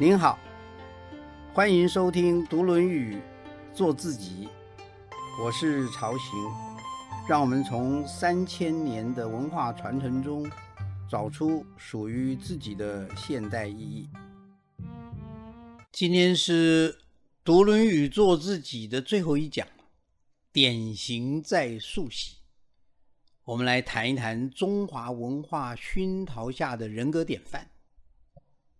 您好，欢迎收听读《论语》，做自己。我是曹行，让我们从三千年的文化传承中，找出属于自己的现代意义。今天是读《论语》做自己的最后一讲，典型在溯溪。我们来谈一谈中华文化熏陶下的人格典范。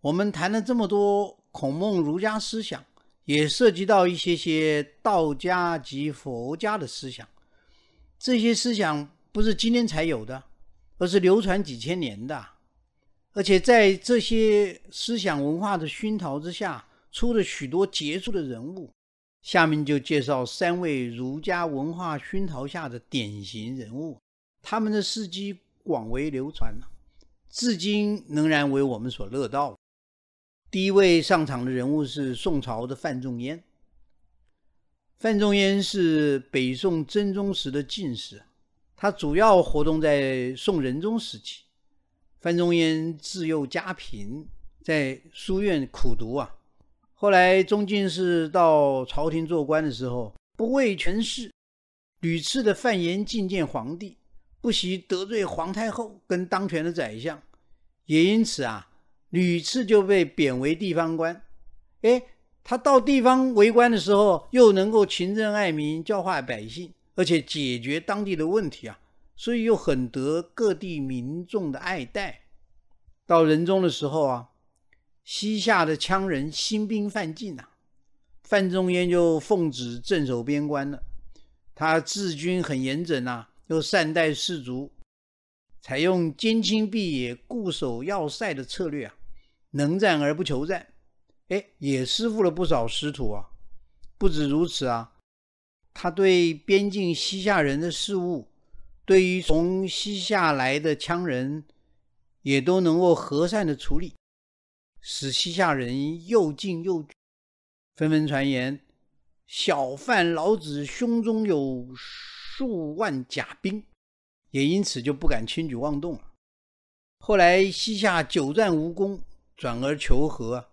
我们谈了这么多孔孟儒家思想，也涉及到一些些道家及佛家的思想。这些思想不是今天才有的，而是流传几千年的。而且在这些思想文化的熏陶之下，出了许多杰出的人物。下面就介绍三位儒家文化熏陶下的典型人物。他们的事迹广为流传至今仍然为我们所乐道。第一位上场的人物是宋朝的范仲淹。范仲淹是北宋真宗时的进士，他主要活动在宋仁宗时期。范仲淹自幼家贫，在书院苦读啊。后来中进士到朝廷做官的时候，不畏权势，屡次的犯言进谏皇帝。不惜得罪皇太后跟当权的宰相，也因此啊，屡次就被贬为地方官。哎，他到地方为官的时候，又能够勤政爱民，教化百姓，而且解决当地的问题啊，所以又很得各地民众的爱戴。到仁宗的时候啊，西夏的羌人兴兵犯境啊，范仲淹就奉旨镇守边关了。他治军很严整啊。又善待士卒，采用坚清避野、固守要塞的策略啊，能战而不求战，哎，也师傅了不少师徒啊。不止如此啊，他对边境西夏人的事务，对于从西夏来的羌人，也都能够和善的处理，使西夏人又敬又惧，纷纷传言小范老子胸中有。数万甲兵，也因此就不敢轻举妄动了。后来西夏久战无功，转而求和，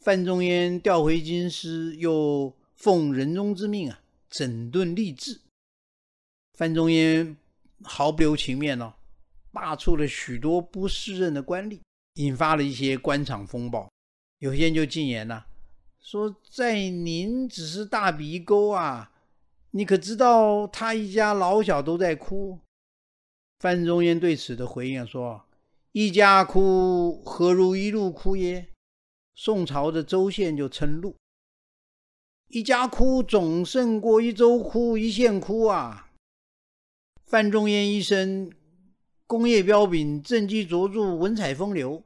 范仲淹调回京师，又奉仁宗之命啊，整顿吏治。范仲淹毫不留情面哦，罢黜了许多不适任的官吏，引发了一些官场风暴。有些人就进言了，说在您只是大笔钩啊。你可知道他一家老小都在哭？范仲淹对此的回应说：“一家哭，何如一路哭耶？”宋朝的州县就称路，一家哭总胜过一州哭、一县哭啊！范仲淹一生功业彪炳，政绩卓著，文采风流，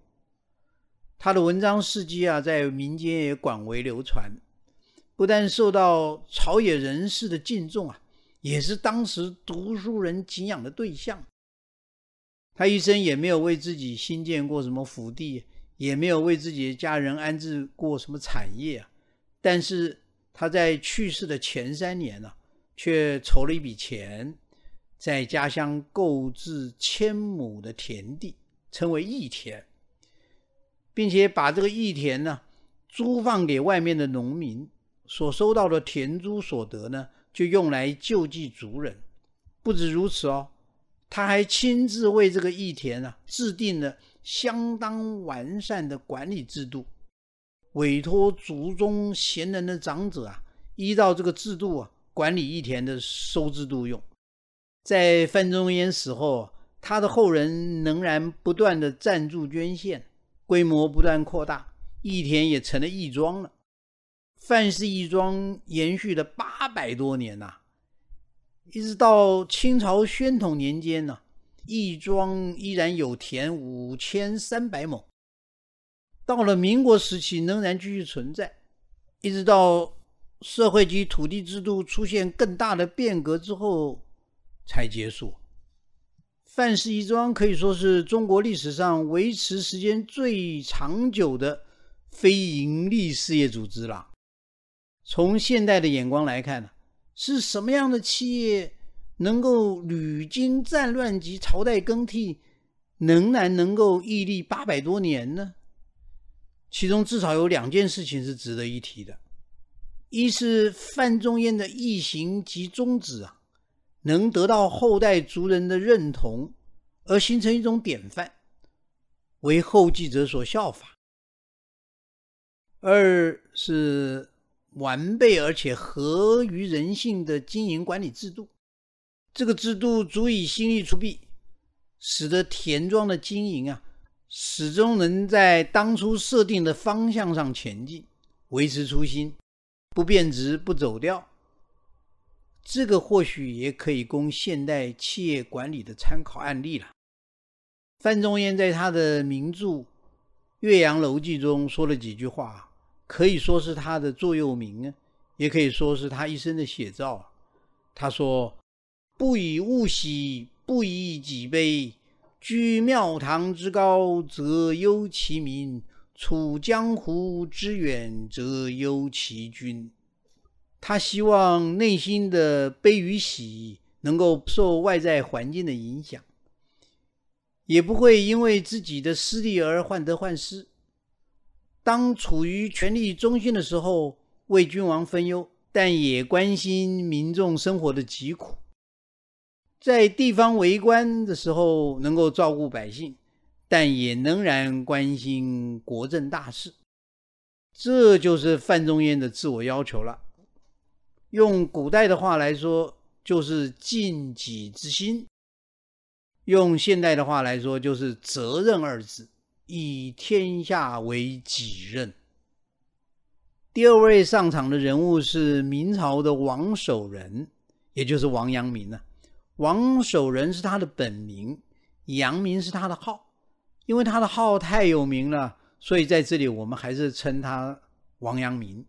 他的文章事迹啊，在民间也广为流传。不但受到朝野人士的敬重啊，也是当时读书人敬仰的对象。他一生也没有为自己新建过什么府邸，也没有为自己的家人安置过什么产业啊。但是他在去世的前三年呢，却筹了一笔钱，在家乡购置千亩的田地，称为义田，并且把这个义田呢租放给外面的农民。所收到的田租所得呢，就用来救济族人。不止如此哦，他还亲自为这个义田啊制定了相当完善的管理制度，委托族中贤能的长者啊，依照这个制度啊管理义田的收支度用。在范仲淹死后，他的后人仍然不断的赞助捐献，规模不断扩大，义田也成了义庄了。范氏义庄延续了八百多年呐，一直到清朝宣统年间呢，义庄依然有田五千三百亩。到了民国时期，仍然继续存在，一直到社会及土地制度出现更大的变革之后才结束。范氏义庄可以说是中国历史上维持时间最长久的非营利事业组织了。从现代的眼光来看呢，是什么样的企业能够屡经战乱及朝代更替，仍然能够屹立八百多年呢？其中至少有两件事情是值得一提的：一是范仲淹的义行及宗旨啊，能得到后代族人的认同，而形成一种典范，为后继者所效法；二是完备而且合于人性的经营管理制度，这个制度足以心力出弊。使得田庄的经营啊，始终能在当初设定的方向上前进，维持初心，不变质不走调。这个或许也可以供现代企业管理的参考案例了。范仲淹在他的名著《岳阳楼记》中说了几句话，可以说是他的座右铭啊，也可以说是他一生的写照。他说：“不以物喜。”不以己悲，居庙堂之高则忧其民；处江湖之远则忧其君。他希望内心的悲与喜能够受外在环境的影响，也不会因为自己的失利而患得患失。当处于权力中心的时候，为君王分忧，但也关心民众生活的疾苦。在地方为官的时候，能够照顾百姓，但也仍然关心国政大事。这就是范仲淹的自我要求了。用古代的话来说，就是尽己之心；用现代的话来说，就是责任二字，以天下为己任。第二位上场的人物是明朝的王守仁，也就是王阳明了。王守仁是他的本名，阳明是他的号。因为他的号太有名了，所以在这里我们还是称他王阳明。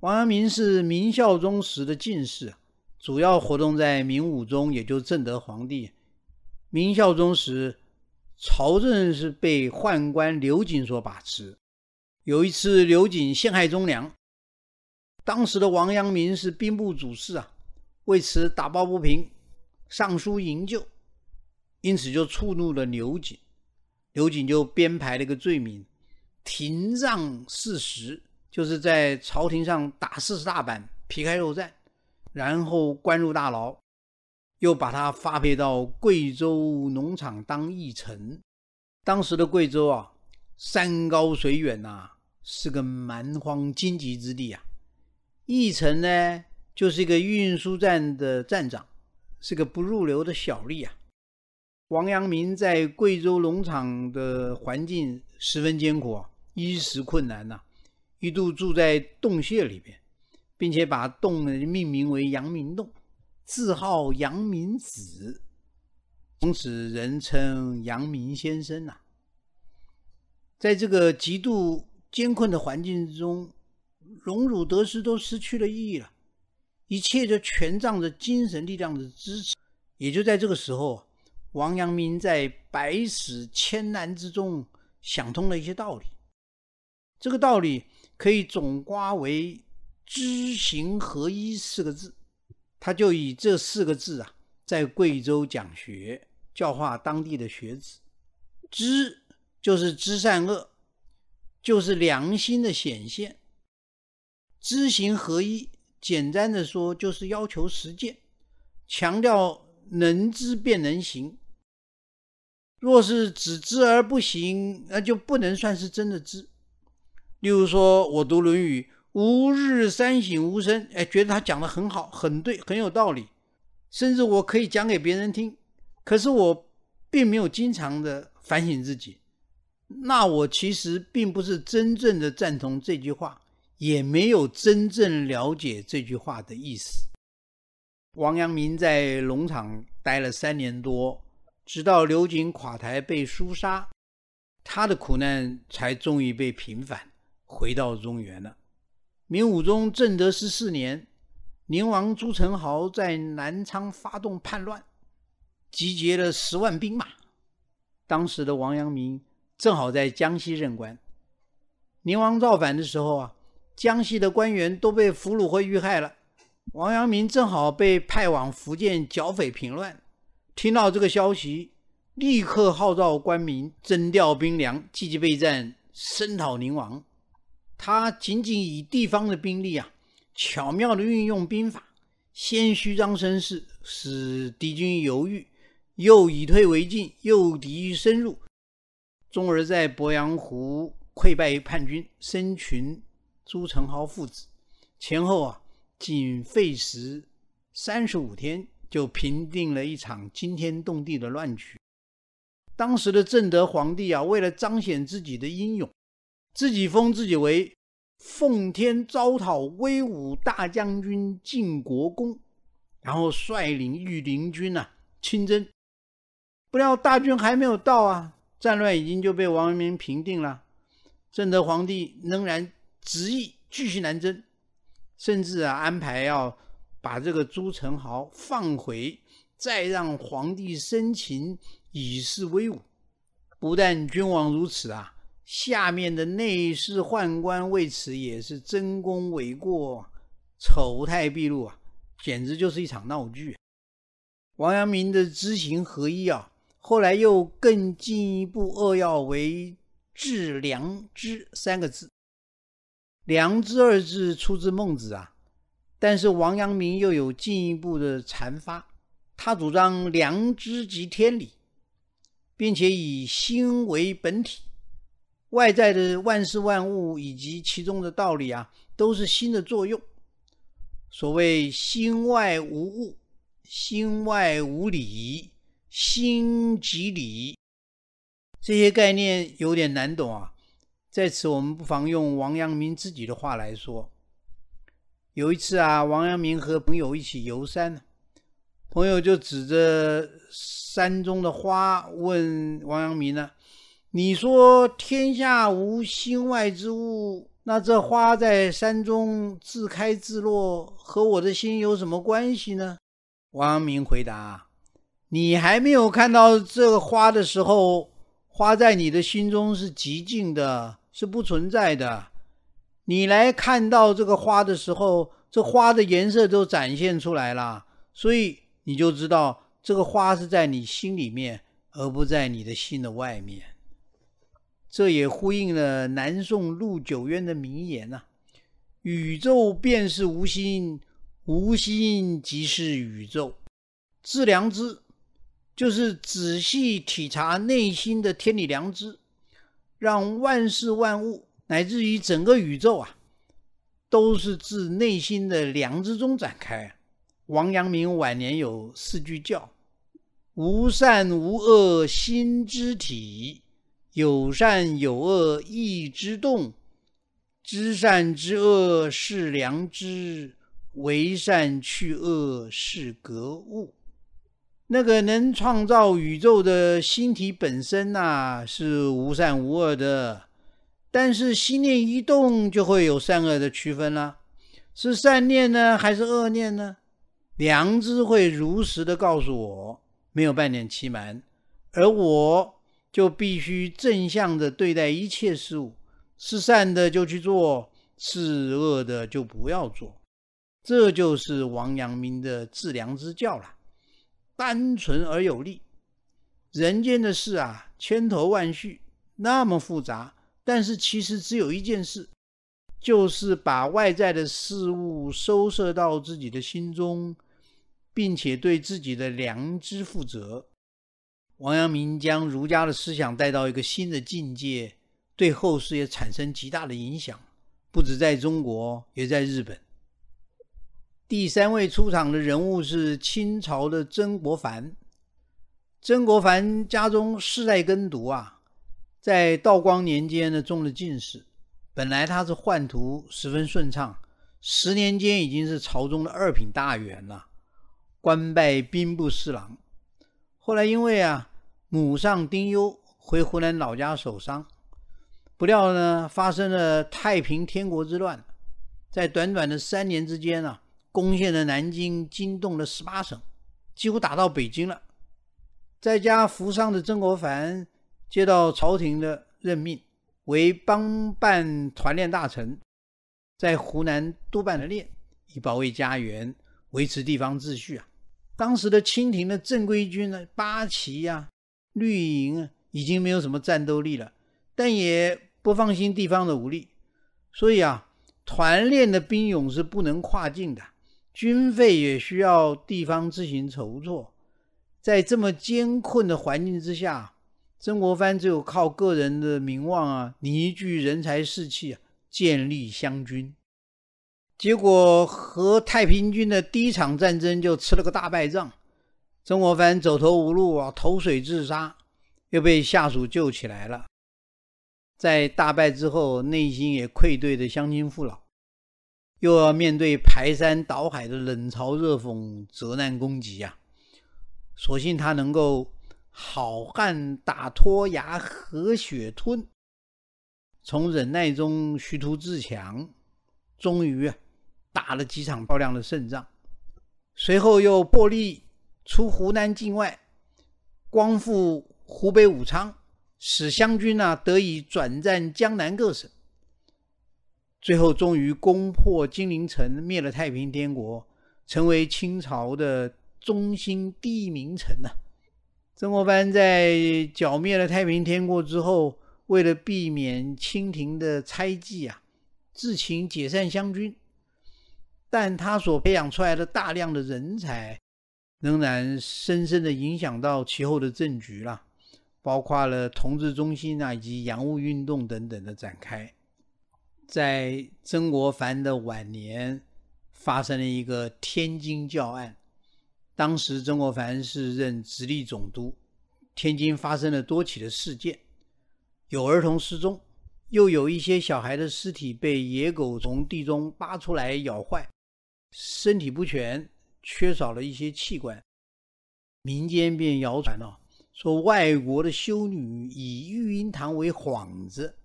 王阳明是明孝宗时的进士，主要活动在明武宗，也就正德皇帝。明孝宗时，朝政是被宦官刘瑾所把持。有一次，刘瑾陷害忠良，当时的王阳明是兵部主事啊，为此打抱不平。上书营救，因此就触怒了刘瑾。刘瑾就编排了一个罪名，廷杖四十，就是在朝廷上打四十大板，皮开肉绽，然后关入大牢，又把他发配到贵州农场当驿丞。当时的贵州啊，山高水远呐，是个蛮荒荆棘之地啊。驿丞呢，就是一个运输站的站长。是个不入流的小吏啊！王阳明在贵州农场的环境十分艰苦，衣食困难呐，一度住在洞穴里边，并且把洞命名为阳明洞，自号阳明子，从此人称阳明先生呐。在这个极度艰困的环境中，荣辱得失都失去了意义了。一切就全仗着精神力量的支持，也就在这个时候，王阳明在百死千难之中想通了一些道理。这个道理可以总刮为“知行合一”四个字，他就以这四个字啊，在贵州讲学，教化当地的学子。知就是知善恶，就是良心的显现；知行合一。简单的说，就是要求实践，强调能知便能行。若是只知而不行，那就不能算是真的知。例如说，我读《论语》，“吾日三省吾身”，哎，觉得他讲的很好，很对，很有道理，甚至我可以讲给别人听。可是我并没有经常的反省自己，那我其实并不是真正的赞同这句话。也没有真正了解这句话的意思。王阳明在农场待了三年多，直到刘瑾垮台被诛杀，他的苦难才终于被平反，回到中原了。明武宗正德十四年，宁王朱宸濠在南昌发动叛乱，集结了十万兵马。当时的王阳明正好在江西任官，宁王造反的时候啊。江西的官员都被俘虏或遇害了，王阳明正好被派往福建剿匪平乱。听到这个消息，立刻号召官民征调兵粮，积极备战，声讨宁王。他仅仅以地方的兵力啊，巧妙的运用兵法，先虚张声势，使敌军犹豫，又以退为进，诱敌深入，终而在鄱阳湖溃败叛军，生擒朱宸濠父子。前后啊，仅费时三十五天，就平定了一场惊天动地的乱局。当时的正德皇帝啊，为了彰显自己的英勇，自己封自己为奉天招讨威武大将军晋国公，然后率领御林军啊亲征。不料大军还没有到啊，战乱已经就被王阳明平定了。正德皇帝仍然执意继续南征。甚至啊，安排要把这个朱宸濠放回，再让皇帝生擒，以示威武。不但君王如此啊，下面的内侍宦官为此也是争功诿过，丑态毕露啊，简直就是一场闹剧。王阳明的知行合一啊，后来又更进一步扼要为“致良知”三个字。良知二字出自孟子啊，但是王阳明又有进一步的阐发，他主张良知即天理，并且以心为本体，外在的万事万物以及其中的道理啊，都是心的作用。所谓心外无物，心外无理，心即理，这些概念有点难懂啊。在此，我们不妨用王阳明自己的话来说：有一次啊，王阳明和朋友一起游山，朋友就指着山中的花问王阳明呢：“你说天下无心外之物，那这花在山中自开自落，和我的心有什么关系呢？”王阳明回答：“你还没有看到这个花的时候，花在你的心中是极静的。”是不存在的。你来看到这个花的时候，这花的颜色都展现出来了，所以你就知道这个花是在你心里面，而不在你的心的外面。这也呼应了南宋陆九渊的名言呐：“宇宙便是无心，无心即是宇宙。”致良知，就是仔细体察内心的天理良知。让万事万物乃至于整个宇宙啊，都是自内心的良知中展开。王阳明晚年有四句教：无善无恶心之体，有善有恶意之动，知善知恶是良知，为善去恶是格物。那个能创造宇宙的星体本身呐，是无善无恶的，但是心念一动，就会有善恶的区分了。是善念呢，还是恶念呢？良知会如实的告诉我，没有半点欺瞒，而我就必须正向的对待一切事物，是善的就去做，是恶的就不要做。这就是王阳明的致良知教了。单纯而有力。人间的事啊，千头万绪，那么复杂，但是其实只有一件事，就是把外在的事物收摄到自己的心中，并且对自己的良知负责。王阳明将儒家的思想带到一个新的境界，对后世也产生极大的影响，不止在中国，也在日本。第三位出场的人物是清朝的曾国藩。曾国藩家中世代耕读啊，在道光年间呢中了进士。本来他是宦途十分顺畅，十年间已经是朝中的二品大员了，官拜兵部侍郎。后来因为啊母上丁忧，回湖南老家守丧，不料呢发生了太平天国之乱，在短短的三年之间啊。攻陷了南京，惊动了十八省，几乎打到北京了。在家服丧的曾国藩接到朝廷的任命，为帮办团练大臣，在湖南督办了练，以保卫家园，维持地方秩序啊。当时的清廷的正规军呢，八旗呀、绿营啊，已经没有什么战斗力了，但也不放心地方的武力，所以啊，团练的兵勇是不能跨境的，军费也需要地方自行筹措。在这么艰困的环境之下，曾国藩只有靠个人的名望啊，凝聚人才士气啊，建立湘军。结果和太平军的第一场战争就吃了个大败仗，曾国藩走投无路啊，投水自杀，又被下属救起来了。在大败之后，内心也愧对的乡亲父老，又要面对排山倒海的冷嘲热讽、责难攻击呀。所幸他能够好汉打脱牙和血吞，从忍耐中虚图自强，终于啊。打了几场漂亮的胜仗，随后又破例出湖南境外，光复湖北武昌，使湘军啊得以转战江南各省。最后终于攻破金陵城，灭了太平天国，成为清朝的中心第一名臣呐。曾国藩在剿灭了太平天国之后，为了避免清廷的猜忌啊，自请解散湘军。但他所培养出来的大量的人才，仍然深深的影响到其后的政局了，包括了同治中心啊，以及洋务运动等等的展开。在曾国藩的晚年，发生了一个天津教案。当时曾国藩是任直隶总督，天津发生了多起的事件，有儿童失踪，又有一些小孩的尸体被野狗从地中扒出来咬坏。身体不全，缺少了一些器官，民间便谣传了，说外国的修女以育婴堂为幌子，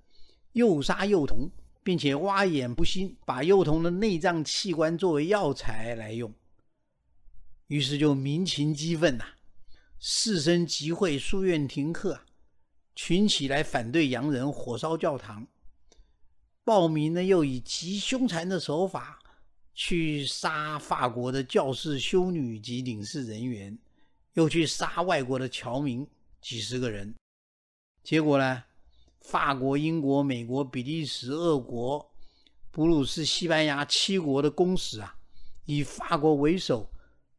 诱杀幼童，并且挖眼不心，把幼童的内脏器官作为药材来用。于是就民情激愤呐，士绅集会，书院停课，群起来反对洋人，火烧教堂。暴民呢，又以极凶残的手法。去杀法国的教士、修女及领事人员，又去杀外国的侨民几十个人。结果呢？法国、英国、美国、比利时、俄国、布鲁士、西班牙七国的公使啊，以法国为首，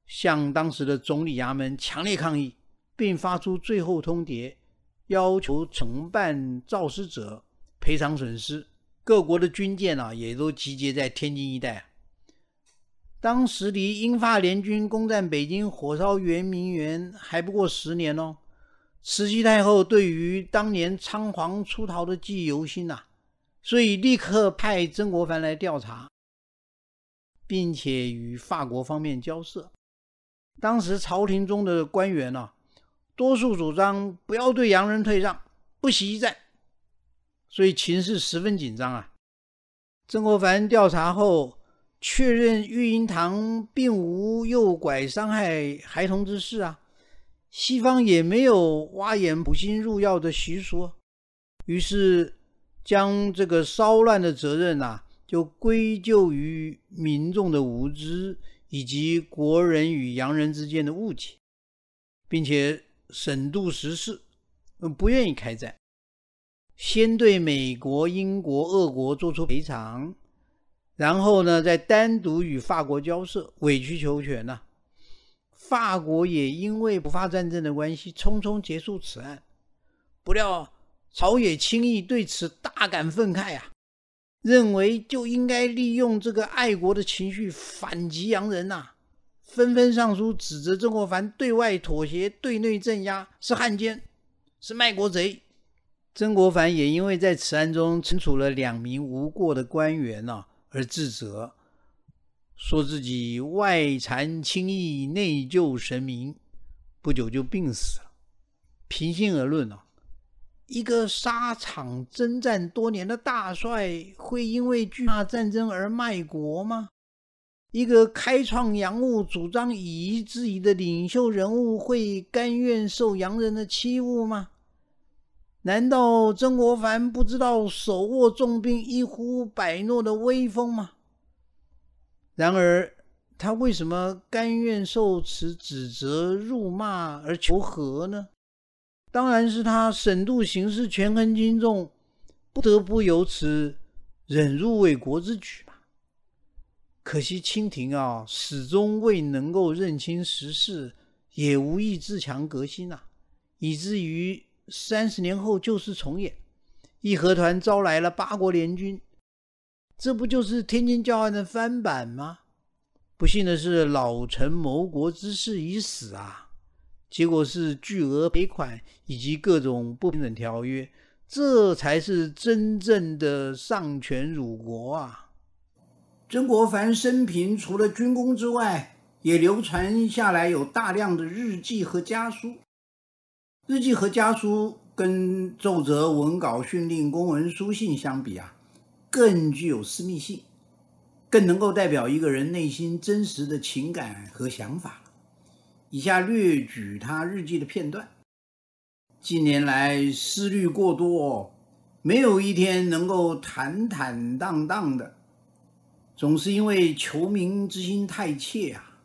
向当时的总理衙门强烈抗议，并发出最后通牒，要求承办肇事者赔偿损失。各国的军舰啊，也都集结在天津一带。当时离英法联军攻占北京、火烧圆明园还不过十年哦。慈禧太后对于当年仓皇出逃的记忆犹新呐，所以立刻派曾国藩来调查，并且与法国方面交涉。当时朝廷中的官员呢，多数主张不要对洋人退让，不惜一战，所以情势十分紧张啊。曾国藩调查后。确认育婴堂并无诱拐伤害孩童之事啊，西方也没有挖眼补心入药的习俗，于是将这个骚乱的责任呐，就归咎于民众的无知以及国人与洋人之间的误解，并且审度时事，不愿意开战，先对美国、英国、俄国做出赔偿。然后呢，再单独与法国交涉，委曲求全呐。法国也因为不发战争的关系，匆匆结束此案。不料朝野轻易对此大感愤慨啊，认为就应该利用这个爱国的情绪反击洋人呐，纷纷上书指责曾国藩对外妥协、对内镇压是汉奸，是卖国贼。曾国藩也因为在此案中惩处了两名无过的官员呐。而自责，说自己外惭轻易，内救神明，不久就病死了。平心而论啊，一个沙场征战多年的大帅，会因为惧怕战争而卖国吗？一个开创洋务、主张以夷制夷的领袖人物，会甘愿受洋人的欺侮吗？难道曾国藩不知道手握重兵、一呼百诺的威风吗？然而，他为什么甘愿受此指责、辱骂而求和呢？当然是他审度形势、权衡轻重，不得不由此忍辱为国之举嘛。可惜清廷啊，始终未能够认清时势，也无意自强革新呐，以至于三十年后旧事重演，义和团招来了八国联军，这不就是天津教案的翻版吗？不幸的是，老臣谋国之事已死啊，结果是巨额赔款以及各种不平等条约，这才是真正的丧权辱国啊。曾国藩生平除了军功之外，也流传下来有大量的日记和家书。日记和家书跟奏折、文稿、训令、公文、书信相比啊，更具有私密性，更能够代表一个人内心真实的情感和想法。以下略举他日记的片段：近年来思虑过多，没有一天能够坦坦荡荡的。总是因为求名之心太切啊，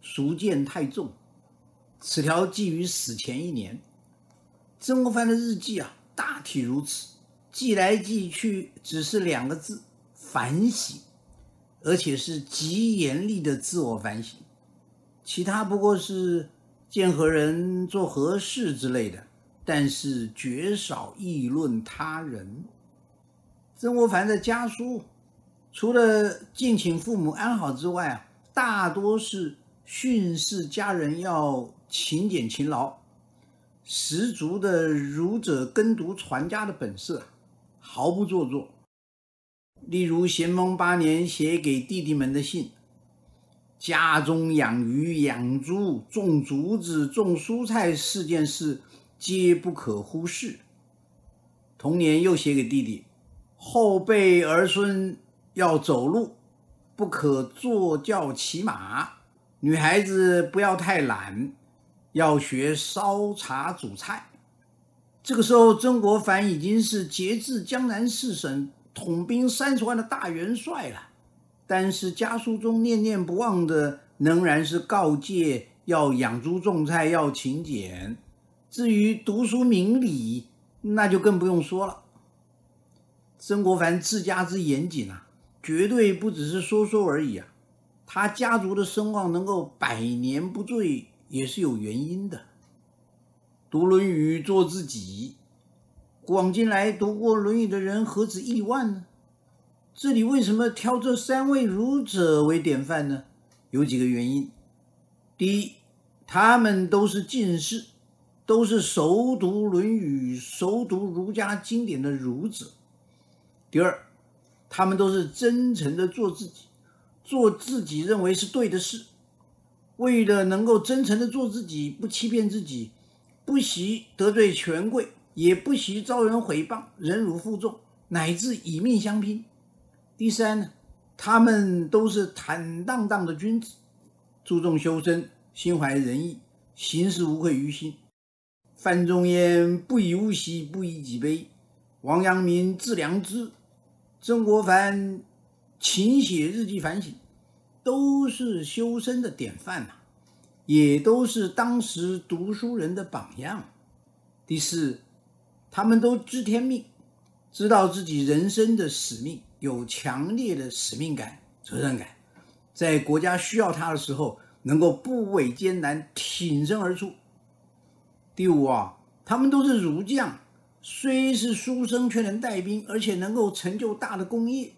俗见太重。此条记于死前一年。曾国藩的日记啊，大体如此，记来记去只是两个字：反省，而且是极严厉的自我反省。其他不过是见何人做何事之类的，但是绝少议论他人。曾国藩的家书。除了敬请父母安好之外啊，大多是训示家人要勤俭勤劳，十足的儒者耕读传家的本色，毫不做作。例如咸丰八年写给弟弟们的信，家中养鱼、养猪、种竹子、种蔬菜四件事，皆不可忽视。同年又写给弟弟，后辈儿孙。要走路，不可坐轿骑马；女孩子不要太懒，要学烧茶煮菜。这个时候，曾国藩已经是节制江南四省、统兵三十万的大元帅了。但是家书中念念不忘的，仍然是告诫要养猪种菜，要勤俭。至于读书明理，那就更不用说了。曾国藩治家之严谨啊！绝对不只是说说而已啊！他家族的声望能够百年不坠，也是有原因的。读《论语》做自己，广进来读过《论语》的人何止亿万呢？这里为什么挑这三位儒者为典范呢？有几个原因：第一，他们都是进士，都是熟读《论语》、熟读儒家经典的儒者；第二，他们都是真诚的做自己，做自己认为是对的事。为了能够真诚的做自己，不欺骗自己，不惜得罪权贵，也不惜遭人诽谤，忍辱负重，乃至以命相拼。第三呢，他们都是坦荡荡的君子，注重修身，心怀仁义，行事无愧于心。范仲淹不以物喜，不以己悲；王阳明致良知。曾国藩勤写日记反省，都是修身的典范呐，也都是当时读书人的榜样。第四，他们都知天命，知道自己人生的使命，有强烈的使命感、责任感，在国家需要他的时候，能够不畏艰难，挺身而出。第五啊，他们都是儒将。虽是书生，却能带兵，而且能够成就大的功业。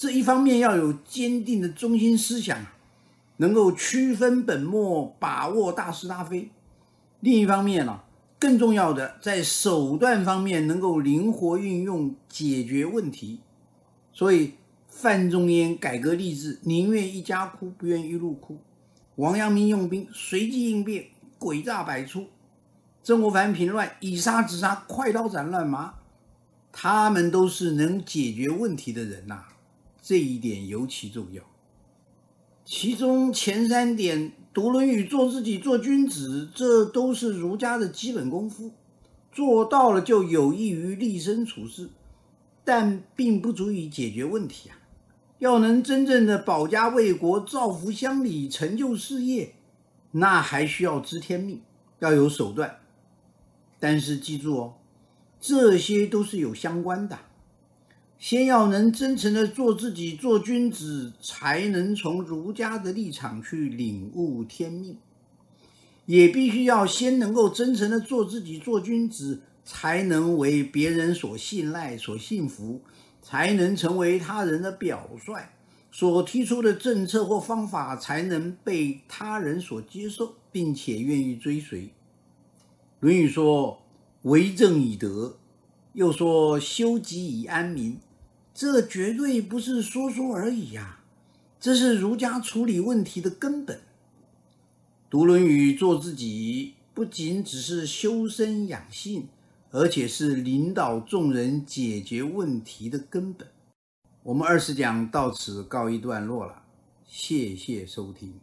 这一方面要有坚定的中心思想，能够区分本末，把握大是大非；另一方面呢，更重要的在手段方面能够灵活运用，解决问题。所以，范仲淹改革吏治，宁愿一家哭，不愿一路哭；王阳明用兵，随机应变，诡诈百出。曾国藩平乱，以杀止杀，快刀斩乱麻，他们都是能解决问题的人呐，这一点尤其重要。其中前三点，读《论语》，做自己，做君子，这都是儒家的基本功夫，做到了就有益于立身处世，但并不足以解决问题啊。要能真正的保家卫国、造福乡里、成就事业，那还需要知天命，要有手段。但是记住哦，这些都是有相关的。先要能真诚的做自己，做君子，才能从儒家的立场去领悟天命；也必须要先能够真诚的做自己，做君子，才能为别人所信赖、所信服，才能成为他人的表率。所提出的政策或方法，才能被他人所接受，并且愿意追随。《论语》说：“为政以德”，又说“修己以安民”，这绝对不是说说而已呀！这是儒家处理问题的根本。读《论语》做自己，不仅只是修身养性，而且是领导众人解决问题的根本。我们二十讲到此告一段落了，谢谢收听。